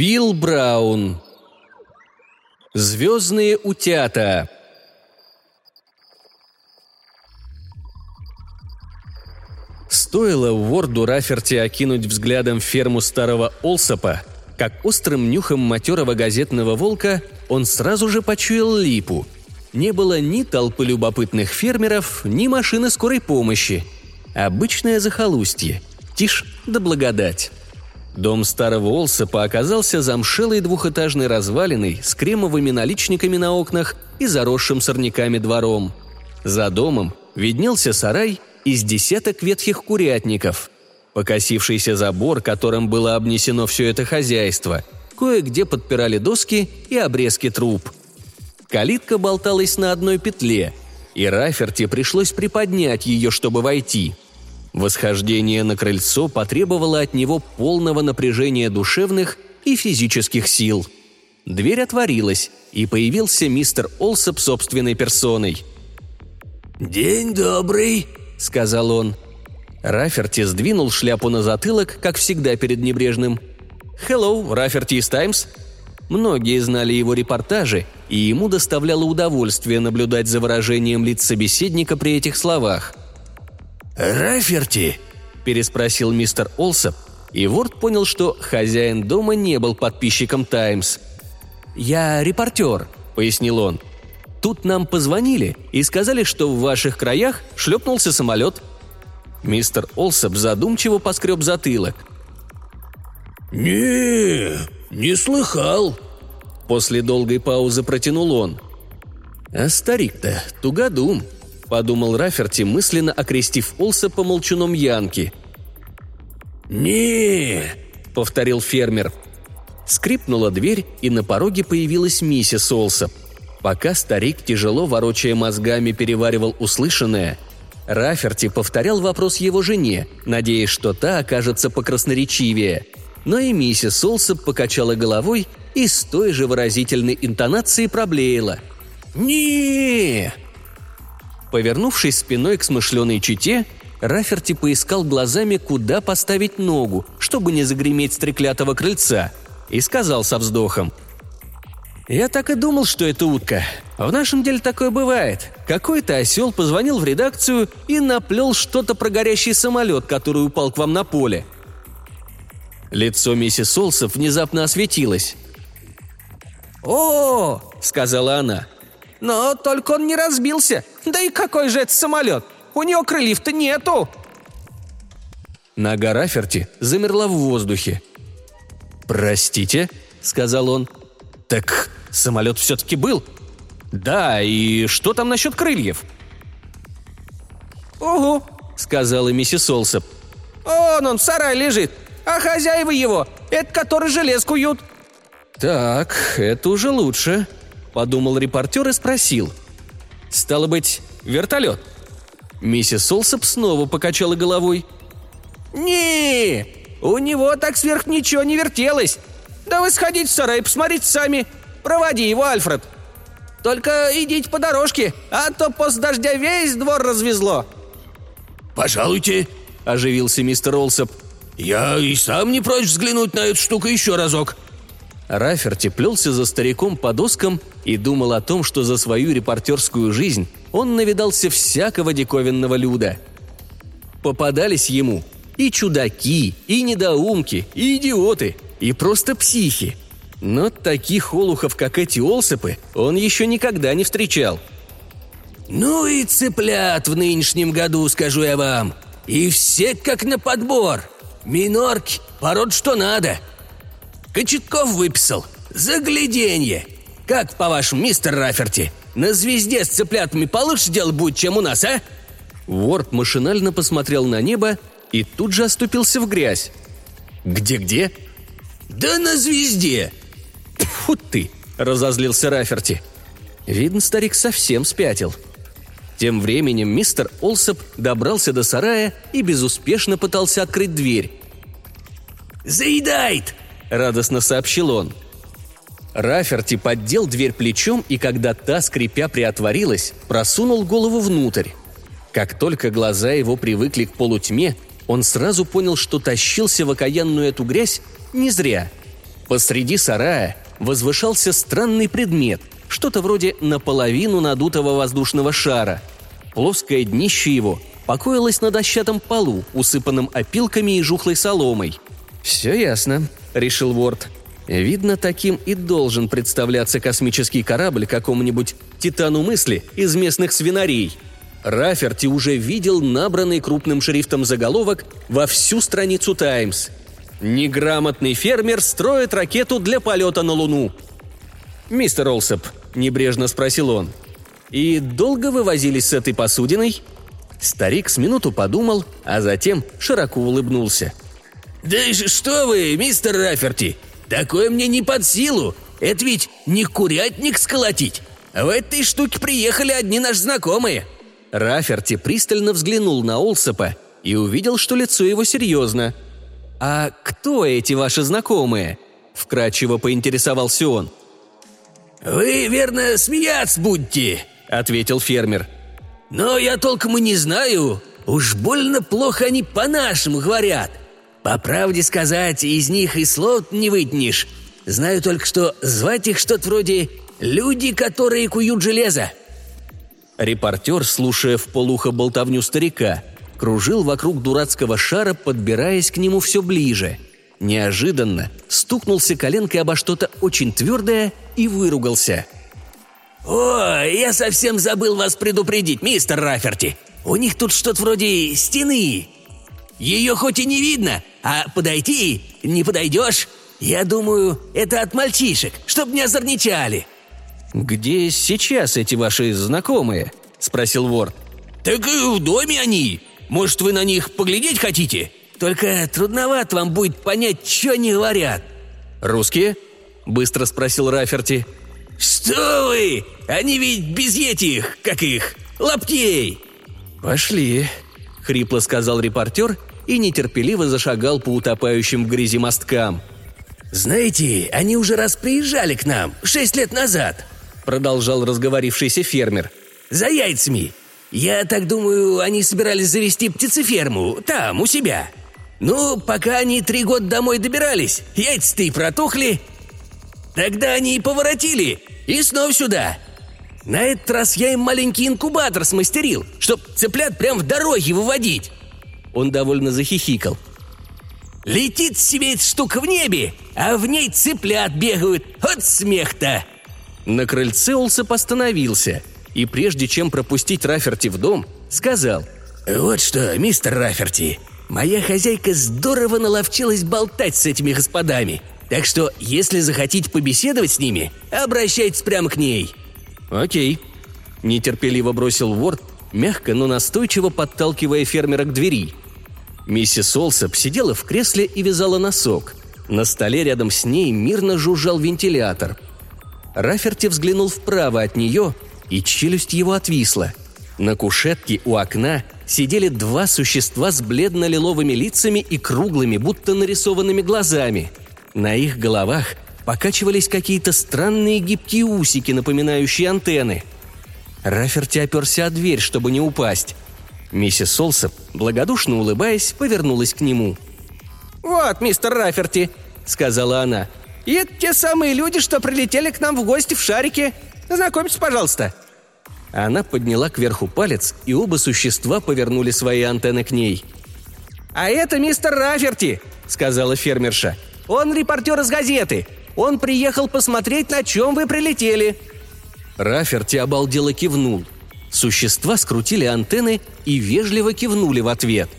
Билл Браун. Звездные утята. Стоило Уорду Раферти окинуть взглядом ферму старого Олсопа, как острым нюхом матерого газетного волка он сразу же почуял липу. Не было ни толпы любопытных фермеров, ни машины скорой помощи. Обычное захолустье. Тишь да благодать. Дом старого Олсопа оказался замшелой двухэтажной развалиной с кремовыми наличниками на окнах и заросшим сорняками двором. За домом виднелся сарай из десяток ветхих курятников. Покосившийся забор, которым было обнесено все это хозяйство. Кое-где подпирали доски и обрезки труб. Калитка болталась на одной петле, и Раферти пришлось приподнять ее, чтобы войти – Восхождение на крыльцо потребовало от него полного напряжения душевных и физических сил. Дверь отворилась, и появился мистер Олсоп собственной персоной. «День добрый», — сказал он. Раферти сдвинул шляпу на затылок, как всегда перед небрежным. «Hello, Рафертис Таймс». Многие знали его репортажи, и ему доставляло удовольствие наблюдать за выражением лиц собеседника при этих словах. «Раферти?» – переспросил мистер Олсоп, и Ворд понял, что хозяин дома не был подписчиком «Таймс». «Я репортер», – пояснил он. «Тут нам позвонили и сказали, что в ваших краях шлепнулся самолет». Мистер Олсоп задумчиво поскреб затылок. «Не, не слыхал», – после долгой паузы протянул он. «А старик-то тугодум», подумал Раферти, мысленно окрестив Олса по молчуном Янки. не повторил фермер. Скрипнула дверь, и на пороге появилась миссис Олсоп. Пока старик, тяжело ворочая мозгами, переваривал услышанное, Раферти повторял вопрос его жене, надеясь, что та окажется покрасноречивее. Но и миссис Олсоп покачала головой и с той же выразительной интонацией проблеяла. не Повернувшись спиной к смышленой чите, Раферти поискал глазами, куда поставить ногу, чтобы не загреметь с треклятого крыльца, и сказал со вздохом. «Я так и думал, что это утка. В нашем деле такое бывает. Какой-то осел позвонил в редакцию и наплел что-то про горящий самолет, который упал к вам на поле». Лицо миссис Олсов внезапно осветилось. «О!» — сказала она. Но только он не разбился. Да и какой же это самолет? У него крыльев-то нету!» Нога Раферти замерла в воздухе. «Простите», — сказал он. «Так самолет все-таки был?» «Да, и что там насчет крыльев?» «Угу», — сказала миссис Олсоп. «Он, он в сарае лежит, а хозяева его, это который желез куют». «Так, это уже лучше», – подумал репортер и спросил. «Стало быть, вертолет?» Миссис Олсоп снова покачала головой. не у него так сверх ничего не вертелось. Да вы сходите в сарай, посмотрите сами. Проводи его, Альфред. Только идите по дорожке, а то после дождя весь двор развезло». «Пожалуйте», – оживился мистер Олсоп. «Я и сам не прочь взглянуть на эту штуку еще разок». Раферти плелся за стариком по доскам и думал о том, что за свою репортерскую жизнь он навидался всякого диковинного люда. Попадались ему и чудаки, и недоумки, и идиоты, и просто психи. Но таких олухов, как эти олсопы, он еще никогда не встречал. «Ну и цыплят в нынешнем году, скажу я вам. И все как на подбор. Минорки, пород что надо», Кочетков выписал. Загляденье. Как, по-вашему, мистер Раферти, на звезде с цыплятами получше дело будет, чем у нас, а?» Уорд машинально посмотрел на небо и тут же оступился в грязь. «Где-где?» «Да на звезде!» «Фу ты!» – разозлился Раферти. Видно, старик совсем спятил. Тем временем мистер Олсоп добрался до сарая и безуспешно пытался открыть дверь. «Заедает!» – радостно сообщил он. Раферти поддел дверь плечом и, когда та, скрипя, приотворилась, просунул голову внутрь. Как только глаза его привыкли к полутьме, он сразу понял, что тащился в окаянную эту грязь не зря. Посреди сарая возвышался странный предмет, что-то вроде наполовину надутого воздушного шара. Плоское днище его покоилось на дощатом полу, усыпанном опилками и жухлой соломой. «Все ясно», — решил Ворд. «Видно, таким и должен представляться космический корабль какому-нибудь «Титану мысли» из местных свинарей». Раферти уже видел набранный крупным шрифтом заголовок во всю страницу «Таймс». «Неграмотный фермер строит ракету для полета на Луну». «Мистер Олсоп», — небрежно спросил он, — «и долго вы возились с этой посудиной?» Старик с минуту подумал, а затем широко улыбнулся. «Да что вы, мистер Раферти, такое мне не под силу. Это ведь не курятник сколотить. В этой штуке приехали одни наши знакомые». Раферти пристально взглянул на Олсопа и увидел, что лицо его серьезно. «А кто эти ваши знакомые?» – вкратчиво поинтересовался он. «Вы, верно, смеяться будете», – ответил фермер. «Но я толком и не знаю. Уж больно плохо они по-нашему говорят. По правде сказать, из них и слов не вытянешь. Знаю только, что звать их что-то вроде «люди, которые куют железо». Репортер, слушая в полухо болтовню старика, кружил вокруг дурацкого шара, подбираясь к нему все ближе. Неожиданно стукнулся коленкой обо что-то очень твердое и выругался. «О, я совсем забыл вас предупредить, мистер Раферти. У них тут что-то вроде стены. Ее хоть и не видно, а подойти не подойдешь. Я думаю, это от мальчишек, чтоб не озорничали». «Где сейчас эти ваши знакомые?» – спросил вор. «Так и в доме они. Может, вы на них поглядеть хотите? Только трудновато вам будет понять, что они говорят». «Русские?» – быстро спросил Раферти. «Что вы? Они ведь без этих, как их, лаптей!» «Пошли», — хрипло сказал репортер и нетерпеливо зашагал по утопающим в грязи мосткам. «Знаете, они уже раз приезжали к нам, шесть лет назад», — продолжал разговорившийся фермер. «За яйцами. Я так думаю, они собирались завести птицеферму, там, у себя. Ну, пока они три года домой добирались, яйца-то и протухли. Тогда они и поворотили, и снова сюда. На этот раз я им маленький инкубатор смастерил, чтоб цыплят прям в дороге выводить». Он довольно захихикал. «Летит себе эта штука в небе, а в ней цыплят бегают. Вот смех-то!» На крыльце Олсеп остановился и, прежде чем пропустить Раферти в дом, сказал «Вот что, мистер Раферти, моя хозяйка здорово наловчилась болтать с этими господами, так что, если захотите побеседовать с ними, обращайтесь прямо к ней». «Окей», – нетерпеливо бросил Ворд, мягко, но настойчиво подталкивая фермера к двери. Миссис Олсоп сидела в кресле и вязала носок. На столе рядом с ней мирно жужжал вентилятор. Раферти взглянул вправо от нее, и челюсть его отвисла. На кушетке у окна сидели два существа с бледно-лиловыми лицами и круглыми, будто нарисованными глазами. На их головах покачивались какие-то странные гибкие усики, напоминающие антенны. Раферти оперся о дверь, чтобы не упасть. Миссис Солсоп, благодушно улыбаясь, повернулась к нему. «Вот, мистер Раферти», — сказала она. «И это те самые люди, что прилетели к нам в гости в шарике. Знакомьтесь, пожалуйста». Она подняла кверху палец, и оба существа повернули свои антенны к ней. «А это мистер Раферти», — сказала фермерша. «Он репортер из газеты. Он приехал посмотреть, на чем вы прилетели». Раферти обалдело кивнул. Существа скрутили антенны и вежливо кивнули в ответ.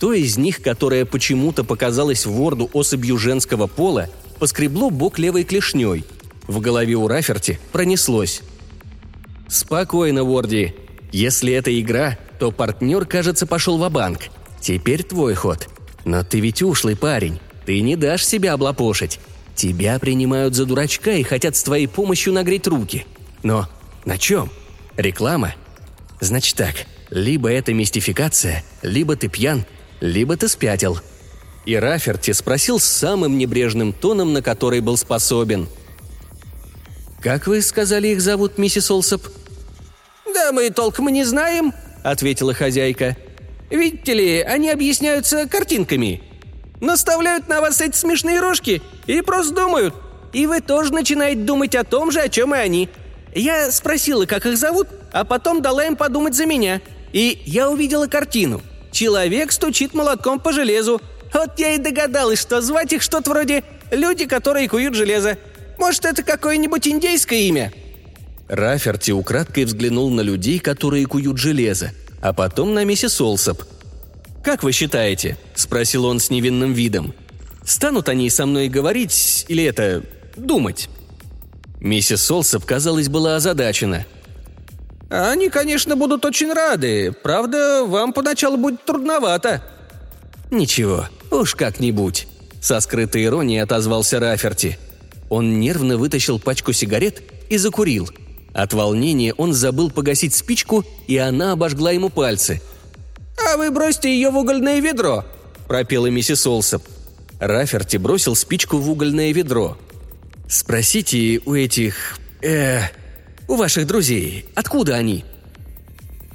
То из них, которая почему-то показалась Ворду особью женского пола, поскребло бок левой клешней. В голове у Раферти пронеслось. «Спокойно, Ворди. Если это игра, то партнер, кажется, пошел в банк Теперь твой ход. Но ты ведь ушлый парень. Ты не дашь себя облапошить. Тебя принимают за дурачка и хотят с твоей помощью нагреть руки. Но на чем? Реклама? Значит так, либо это мистификация, либо ты пьян, либо ты спятил. И Раферти спросил самым небрежным тоном, на который был способен. «Как вы сказали, их зовут, миссис Олсоп?» «Да мы толком не знаем», — ответила хозяйка. «Видите ли, они объясняются картинками». наставляют на вас эти смешные рожки и просто думают. И вы тоже начинаете думать о том же, о чем и они. Я спросила, как их зовут, а потом дала им подумать за меня. И я увидела картину. Человек стучит молотком по железу. Вот я и догадалась, что звать их что-то вроде «люди, которые куют железо». Может, это какое-нибудь индейское имя?» Раферти украдкой взглянул на людей, которые куют железо, а потом на миссис Олсоп. «Как вы считаете?» – спросил он с невинным видом. «Станут они со мной говорить или это... думать?» Миссис Олсоп, казалось, была озадачена. «Они, конечно, будут очень рады. Правда, вам поначалу будет трудновато». «Ничего, уж как-нибудь», – со скрытой иронией отозвался Раферти. Он нервно вытащил пачку сигарет и закурил. От волнения он забыл погасить спичку, и она обожгла ему пальцы. «А вы бросьте ее в угольное ведро», – пропела миссис Олсоп. Раферти бросил спичку в угольное ведро. «Спросите у этих... э... у ваших друзей, откуда они?»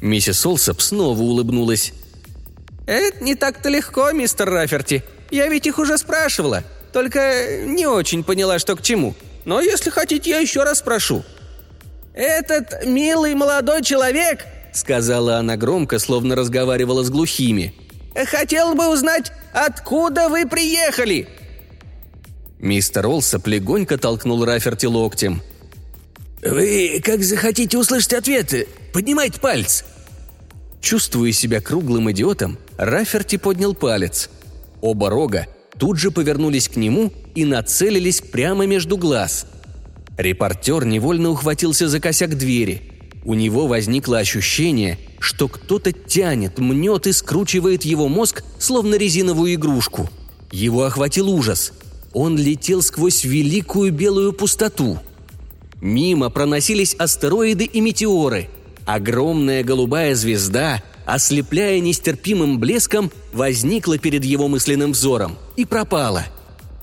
Миссис Олсоп снова улыбнулась. «Это не так-то легко, мистер Раферти. Я ведь их уже спрашивала. Только не очень поняла, что к чему. Но если хотите, я еще раз спрошу». «Этот милый молодой человек», — сказала она громко, словно разговаривала с глухими, «хотел бы узнать, откуда вы приехали?» Мистер Олсоп легонько толкнул Раферти локтем. «Вы как захотите услышать ответы, поднимайте палец!» Чувствуя себя круглым идиотом, Раферти поднял палец. Оба рога тут же повернулись к нему и нацелились прямо между глаз. Репортер невольно ухватился за косяк двери. У него возникло ощущение, что кто-то тянет, мнет и скручивает его мозг, словно резиновую игрушку. Его охватил ужас. Он летел сквозь великую белую пустоту. Мимо проносились астероиды и метеоры. Огромная голубая звезда – ослепляя нестерпимым блеском, возникла перед его мысленным взором и пропала.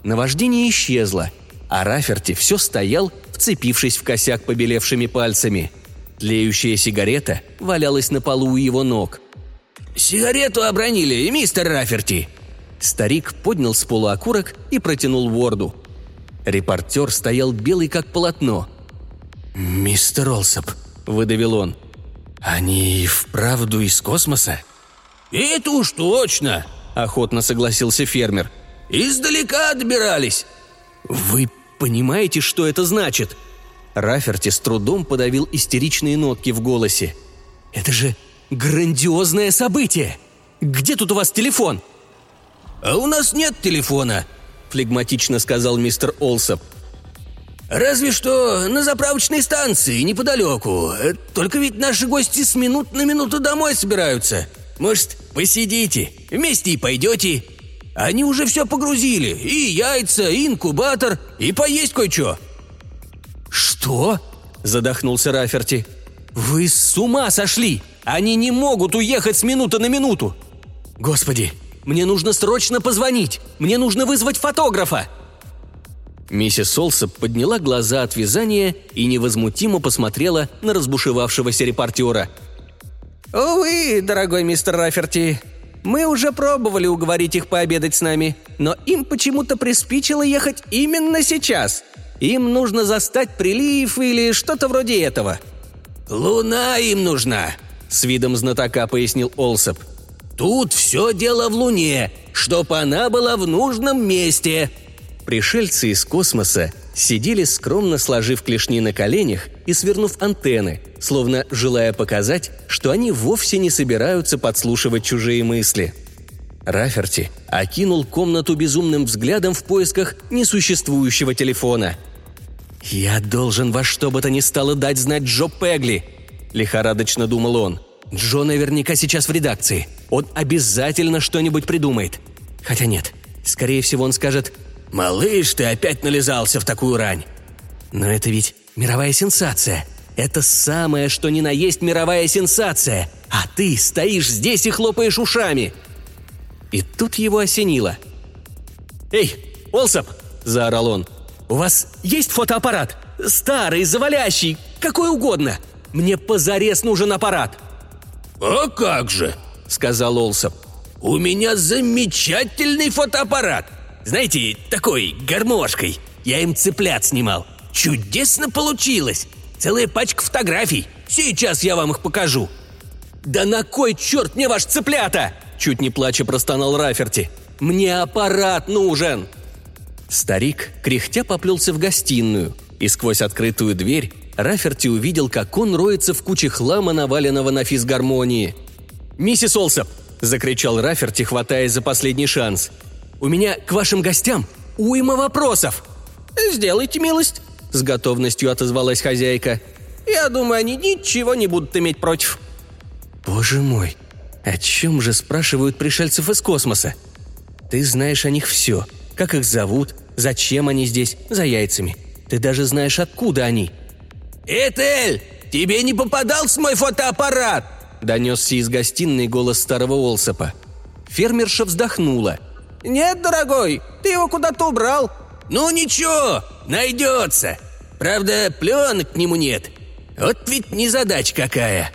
Наваждение исчезло, а Раферти все стоял, вцепившись в косяк побелевшими пальцами. Тлеющая сигарета валялась на полу у его ног. «Сигарету обронили, мистер Раферти!» Старик поднял с пола окурок и протянул Ворду. Репортер стоял белый как полотно. «Мистер Олсоп», — выдавил он, «Они вправду из космоса?» «Это уж точно!» – охотно согласился фермер. «Издалека отбирались!» «Вы понимаете, что это значит?» Раферти с трудом подавил истеричные нотки в голосе. «Это же грандиозное событие! Где тут у вас телефон?» «А у нас нет телефона», – флегматично сказал мистер Олсоп. Разве что на заправочной станции неподалеку. Только ведь наши гости с минут на минуту домой собираются. Может, посидите, вместе и пойдете. Они уже все погрузили. И яйца, и инкубатор, и поесть кое-что». «Что?» – задохнулся Раферти. «Вы с ума сошли! Они не могут уехать с минуты на минуту! Господи, мне нужно срочно позвонить! Мне нужно вызвать фотографа!» Миссис Олсоп подняла глаза от вязания и невозмутимо посмотрела на разбушевавшегося репортера. «Увы, дорогой мистер Раферти, мы уже пробовали уговорить их пообедать с нами, но им почему-то приспичило ехать именно сейчас. Им нужно застать прилив или что-то вроде этого». «Луна им нужна», — с видом знатока пояснил Олсоп. «Тут все дело в Луне, чтоб она была в нужном месте», Пришельцы из космоса сидели скромно сложив клешни на коленях и свернув антенны, словно желая показать, что они вовсе не собираются подслушивать чужие мысли. Раферти окинул комнату безумным взглядом в поисках несуществующего телефона. «Я должен во что бы то ни стало дать знать Джо Пегли», – лихорадочно думал он. «Джо наверняка сейчас в редакции. Он обязательно что-нибудь придумает. Хотя нет, скорее всего он скажет «Малыш, ты опять нализался в такую рань!» «Но это ведь мировая сенсация. Это самое, что ни на есть мировая сенсация. А ты стоишь здесь и хлопаешь ушами!» И тут его осенило. «Эй, Олсоп!» – заорал он. «У вас есть фотоаппарат? Старый, завалящий, какой угодно. Мне позарез нужен аппарат!» «А как же!» – сказал Олсоп. У меня замечательный фотоаппарат. Знаете, такой, гармошкой. Я им цыплят снимал. Чудесно получилось. Целая пачка фотографий. Сейчас я вам их покажу». «Да на кой черт мне ваш цыплята?» Чуть не плача простонал Раферти. «Мне аппарат нужен!» Старик, кряхтя, поплелся в гостиную, и сквозь открытую дверь Раферти увидел, как он роется в куче хлама, наваленного на физгармонии. «Миссис Олсоп!» – закричал Раферти, хватаясь за последний шанс. «У меня к вашим гостям уйма вопросов!» «Сделайте милость!» – с готовностью отозвалась хозяйка. «Я думаю, они ничего не будут иметь против». «Боже мой! О чем же спрашивают пришельцев из космоса? Ты знаешь о них все. Как их зовут, зачем они здесь, за яйцами. Ты даже знаешь, откуда они». «Этель, тебе не попадался мой фотоаппарат?» Донесся из гостиной голос старого Олсопа. Фермерша вздохнула. «Нет, дорогой, ты его куда-то убрал». «Ну ничего, найдется. Правда, пленок к нему нет. Вот ведь незадача какая».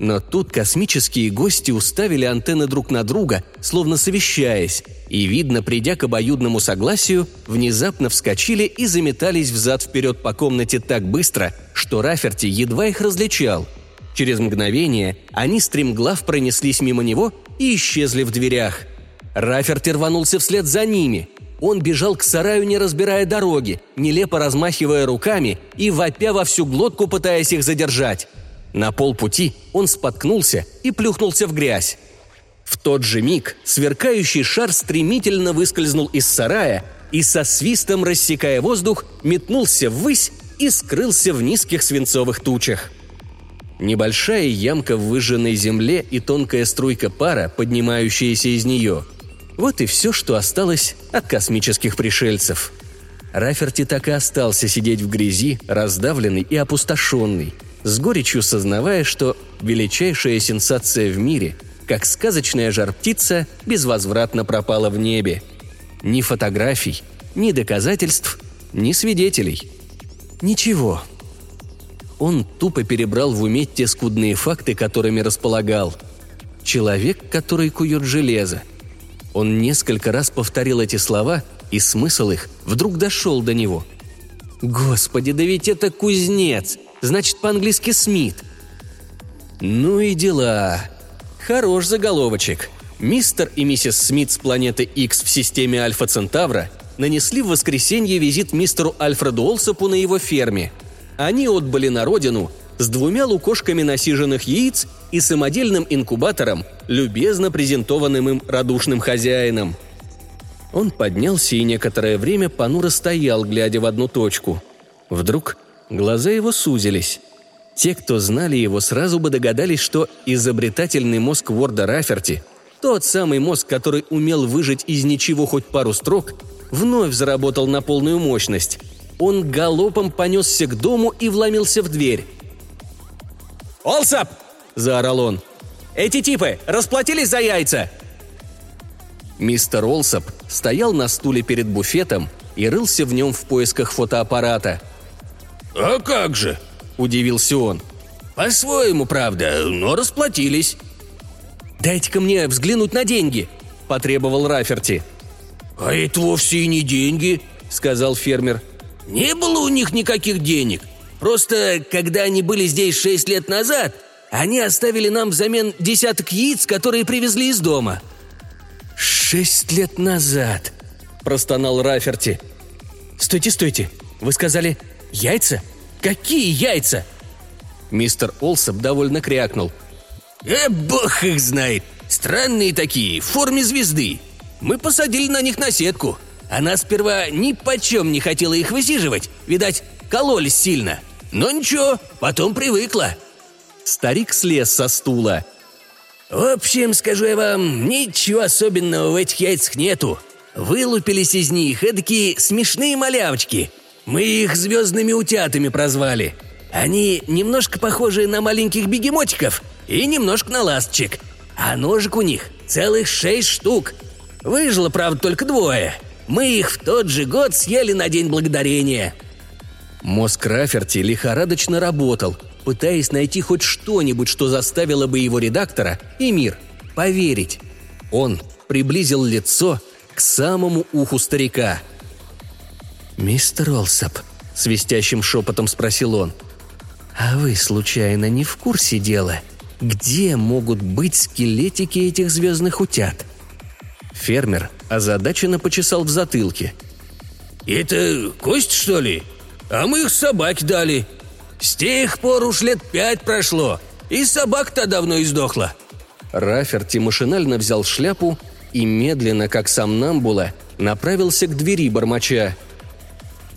Но тут космические гости уставили антенны друг на друга, словно совещаясь, и, видно, придя к обоюдному согласию, внезапно вскочили и заметались взад-вперед по комнате так быстро, что Раферти едва их различал. Через мгновение они стремглав пронеслись мимо него и исчезли в дверях. Раферти рванулся вслед за ними. Он бежал к сараю, не разбирая дороги, нелепо размахивая руками и вопя во всю глотку, пытаясь их задержать. На полпути он споткнулся и плюхнулся в грязь. В тот же миг сверкающий шар стремительно выскользнул из сарая и со свистом, рассекая воздух, метнулся ввысь и скрылся в низких свинцовых тучах. Небольшая ямка в выжженной земле и тонкая струйка пара, поднимающаяся из нее. Вот и все, что осталось от космических пришельцев. Раферти так и остался сидеть в грязи, раздавленный и опустошенный – с горечью сознавая, что величайшая сенсация в мире, как сказочная жар-птица, безвозвратно пропала в небе. Ни фотографий, ни доказательств, ни свидетелей. Ничего. Он тупо перебрал в уме те скудные факты, которыми располагал. Человек, который кует железо. Он несколько раз повторил эти слова, и смысл их вдруг дошел до него. «Господи, да ведь это кузнец!» Значит по-английски Смит. Ну и дела. Хорош заголовочек. Мистер и миссис Смит с планеты X в системе Альфа Центавра нанесли в воскресенье визит мистеру Альфреду Олсопу на его ферме. Они отбыли на родину с двумя лукошками насиженных яиц и самодельным инкубатором, любезно презентованным им радушным хозяином. Он поднялся и некоторое время понуро стоял, глядя в одну точку. Вдруг Глаза его сузились. Те, кто знали его, сразу бы догадались, что изобретательный мозг Ворда Раферти, тот самый мозг, который умел выжить из ничего хоть пару строк, вновь заработал на полную мощность. Он галопом понесся к дому и вломился в дверь. «Олсап!» – заорал он. «Эти типы расплатились за яйца!» Мистер Олсап стоял на стуле перед буфетом и рылся в нем в поисках фотоаппарата – «А как же?» – удивился он. «По-своему, правда, но расплатились». «Дайте-ка мне взглянуть на деньги», – потребовал Раферти. «А это вовсе и не деньги», – сказал фермер. «Не было у них никаких денег. Просто, когда они были здесь шесть лет назад, они оставили нам взамен десяток яиц, которые привезли из дома». «Шесть лет назад», – простонал Раферти. «Стойте, стойте. Вы сказали «Яйца? Какие яйца?» Мистер Олсоп довольно крякнул. «Э, бог их знает! Странные такие, в форме звезды. Мы посадили на них на сетку. Она сперва ни почем не хотела их высиживать. Видать, кололись сильно. Но ничего, потом привыкла». Старик слез со стула. «В общем, скажу я вам, ничего особенного в этих яйцах нету. Вылупились из них эдакие смешные малявочки. Мы их звездными утятами прозвали. Они немножко похожи на маленьких бегемотиков и немножко на ласточек. А ножек у них целых шесть штук. Выжило, правда, только двое. Мы их в тот же год съели на День Благодарения». Мозг Раферти лихорадочно работал, пытаясь найти хоть что-нибудь, что заставило бы его редактора и мир поверить. Он приблизил лицо к самому уху старика. «Мистер Олсап», — свистящим шепотом спросил он, — «а вы, случайно, не в курсе дела? Где могут быть скелетики этих звездных утят?» Фермер озадаченно почесал в затылке. «Это кость, что ли? А мы их собаке дали. С тех пор уж лет пять прошло, и собака-то давно издохла». Раферти машинально взял шляпу и медленно, как сам Намбула, направился к двери бормоча.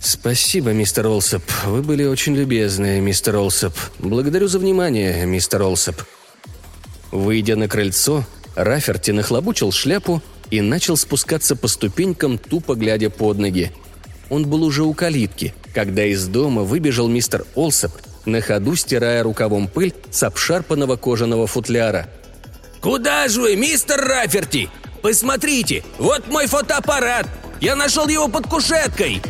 «Спасибо, мистер Олсоп. Вы были очень любезны, мистер Олсоп. Благодарю за внимание, мистер Олсоп». Выйдя на крыльцо, Раферти нахлобучил шляпу и начал спускаться по ступенькам, тупо глядя под ноги. Он был уже у калитки, когда из дома выбежал мистер Олсоп, на ходу стирая рукавом пыль с обшарпанного кожаного футляра. «Куда же вы, мистер Раферти? Посмотрите, вот мой фотоаппарат! Я нашел его под кушеткой!»